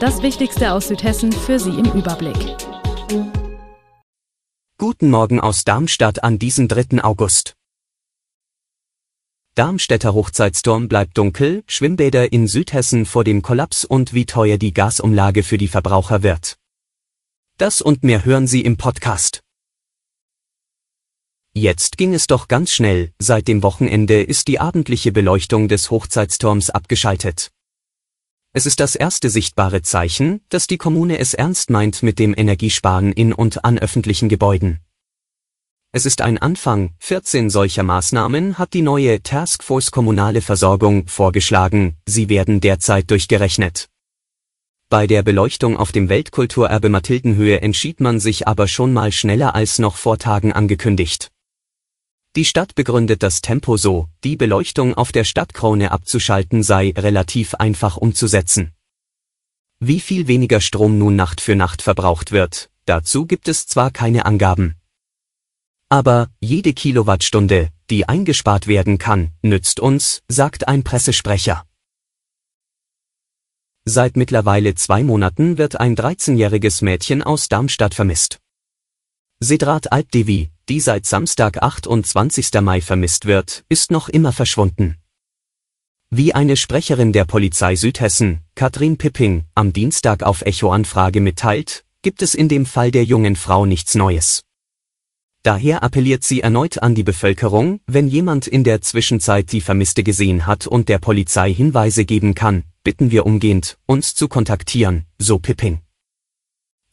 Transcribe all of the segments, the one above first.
Das Wichtigste aus Südhessen für Sie im Überblick. Guten Morgen aus Darmstadt an diesem 3. August. Darmstädter Hochzeitsturm bleibt dunkel, Schwimmbäder in Südhessen vor dem Kollaps und wie teuer die Gasumlage für die Verbraucher wird. Das und mehr hören Sie im Podcast. Jetzt ging es doch ganz schnell, seit dem Wochenende ist die abendliche Beleuchtung des Hochzeitsturms abgeschaltet. Es ist das erste sichtbare Zeichen, dass die Kommune es ernst meint mit dem Energiesparen in und an öffentlichen Gebäuden. Es ist ein Anfang, 14 solcher Maßnahmen hat die neue Taskforce Kommunale Versorgung vorgeschlagen, sie werden derzeit durchgerechnet. Bei der Beleuchtung auf dem Weltkulturerbe Mathildenhöhe entschied man sich aber schon mal schneller als noch vor Tagen angekündigt. Die Stadt begründet das Tempo so, die Beleuchtung auf der Stadtkrone abzuschalten sei relativ einfach umzusetzen. Wie viel weniger Strom nun Nacht für Nacht verbraucht wird, dazu gibt es zwar keine Angaben. Aber jede Kilowattstunde, die eingespart werden kann, nützt uns, sagt ein Pressesprecher. Seit mittlerweile zwei Monaten wird ein 13-jähriges Mädchen aus Darmstadt vermisst. Sedrat Alpdevi, die seit Samstag 28. Mai vermisst wird, ist noch immer verschwunden. Wie eine Sprecherin der Polizei Südhessen, Katrin Pipping, am Dienstag auf Echo-Anfrage mitteilt, gibt es in dem Fall der jungen Frau nichts Neues. Daher appelliert sie erneut an die Bevölkerung, wenn jemand in der Zwischenzeit die Vermisste gesehen hat und der Polizei Hinweise geben kann, bitten wir umgehend, uns zu kontaktieren, so Pipping.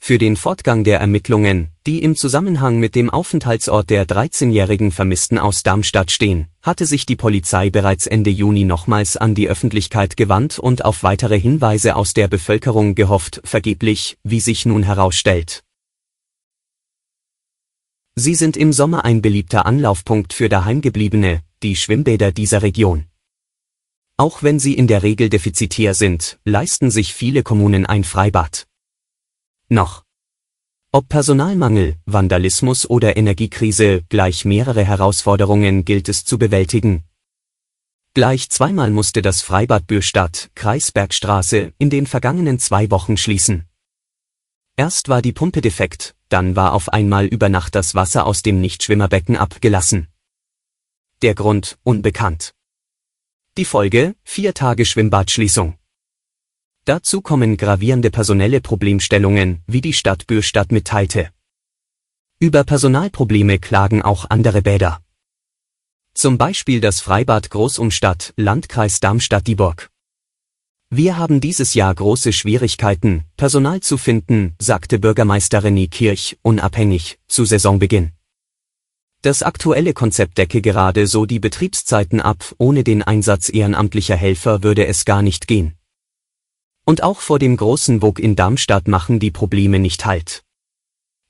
Für den Fortgang der Ermittlungen, die im Zusammenhang mit dem Aufenthaltsort der 13-jährigen Vermissten aus Darmstadt stehen, hatte sich die Polizei bereits Ende Juni nochmals an die Öffentlichkeit gewandt und auf weitere Hinweise aus der Bevölkerung gehofft, vergeblich, wie sich nun herausstellt. Sie sind im Sommer ein beliebter Anlaufpunkt für Daheimgebliebene, die Schwimmbäder dieser Region. Auch wenn sie in der Regel defizitär sind, leisten sich viele Kommunen ein Freibad. Noch. Ob Personalmangel, Vandalismus oder Energiekrise, gleich mehrere Herausforderungen gilt es zu bewältigen. Gleich zweimal musste das Freibad Bürstadt, Kreisbergstraße, in den vergangenen zwei Wochen schließen. Erst war die Pumpe defekt, dann war auf einmal über Nacht das Wasser aus dem Nichtschwimmerbecken abgelassen. Der Grund unbekannt. Die Folge vier Tage Schwimmbadschließung. Dazu kommen gravierende personelle Problemstellungen, wie die Stadt Bürstadt mitteilte. Über Personalprobleme klagen auch andere Bäder. Zum Beispiel das Freibad Großumstadt, Landkreis Darmstadt-Dieburg. Wir haben dieses Jahr große Schwierigkeiten, Personal zu finden, sagte Bürgermeister René Kirch, unabhängig, zu Saisonbeginn. Das aktuelle Konzept decke gerade so die Betriebszeiten ab, ohne den Einsatz ehrenamtlicher Helfer würde es gar nicht gehen. Und auch vor dem großen Wog in Darmstadt machen die Probleme nicht Halt.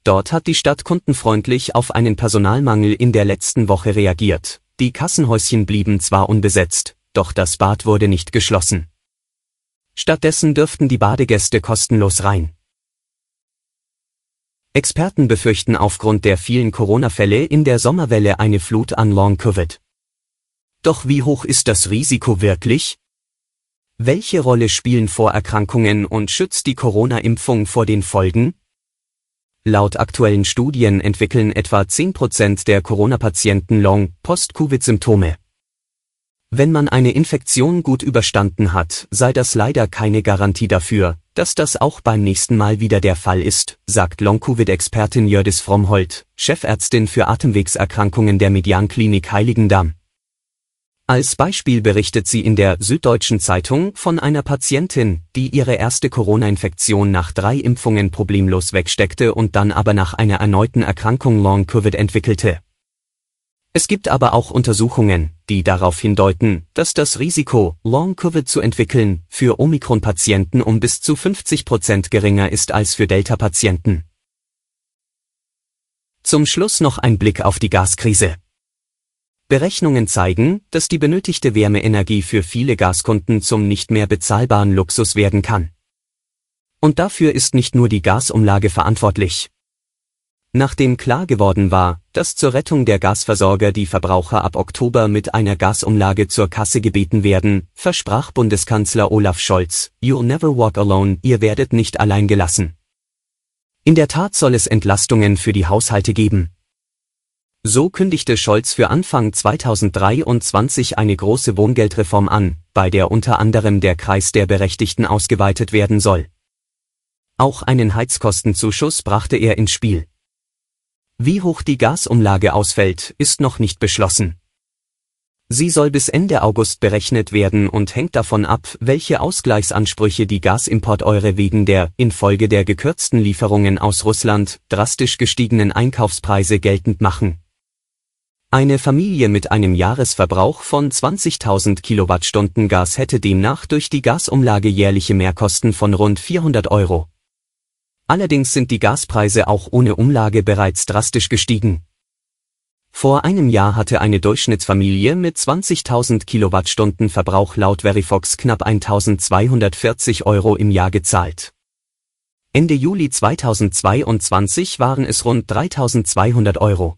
Dort hat die Stadt kundenfreundlich auf einen Personalmangel in der letzten Woche reagiert. Die Kassenhäuschen blieben zwar unbesetzt, doch das Bad wurde nicht geschlossen. Stattdessen dürften die Badegäste kostenlos rein. Experten befürchten aufgrund der vielen Corona-Fälle in der Sommerwelle eine Flut an Long-Covid. Doch wie hoch ist das Risiko wirklich? Welche Rolle spielen Vorerkrankungen und schützt die Corona-Impfung vor den Folgen? Laut aktuellen Studien entwickeln etwa 10% der Corona-Patienten Long-Post-Covid-Symptome. Wenn man eine Infektion gut überstanden hat, sei das leider keine Garantie dafür, dass das auch beim nächsten Mal wieder der Fall ist, sagt Long-Covid-Expertin Jördis Frommholt, Chefärztin für Atemwegserkrankungen der Medianklinik Heiligendamm. Als Beispiel berichtet sie in der Süddeutschen Zeitung von einer Patientin, die ihre erste Corona-Infektion nach drei Impfungen problemlos wegsteckte und dann aber nach einer erneuten Erkrankung Long-Covid entwickelte. Es gibt aber auch Untersuchungen, die darauf hindeuten, dass das Risiko, Long-Covid zu entwickeln, für Omikron-Patienten um bis zu 50 Prozent geringer ist als für Delta-Patienten. Zum Schluss noch ein Blick auf die Gaskrise. Berechnungen zeigen, dass die benötigte Wärmeenergie für viele Gaskunden zum nicht mehr bezahlbaren Luxus werden kann. Und dafür ist nicht nur die Gasumlage verantwortlich. Nachdem klar geworden war, dass zur Rettung der Gasversorger die Verbraucher ab Oktober mit einer Gasumlage zur Kasse gebeten werden, versprach Bundeskanzler Olaf Scholz, You'll never walk alone, ihr werdet nicht allein gelassen. In der Tat soll es Entlastungen für die Haushalte geben. So kündigte Scholz für Anfang 2023 eine große Wohngeldreform an, bei der unter anderem der Kreis der Berechtigten ausgeweitet werden soll. Auch einen Heizkostenzuschuss brachte er ins Spiel. Wie hoch die Gasumlage ausfällt, ist noch nicht beschlossen. Sie soll bis Ende August berechnet werden und hängt davon ab, welche Ausgleichsansprüche die Gasimporteure wegen der, infolge der gekürzten Lieferungen aus Russland, drastisch gestiegenen Einkaufspreise geltend machen. Eine Familie mit einem Jahresverbrauch von 20.000 Kilowattstunden Gas hätte demnach durch die Gasumlage jährliche Mehrkosten von rund 400 Euro. Allerdings sind die Gaspreise auch ohne Umlage bereits drastisch gestiegen. Vor einem Jahr hatte eine Durchschnittsfamilie mit 20.000 Kilowattstunden Verbrauch laut Verifox knapp 1.240 Euro im Jahr gezahlt. Ende Juli 2022 waren es rund 3.200 Euro.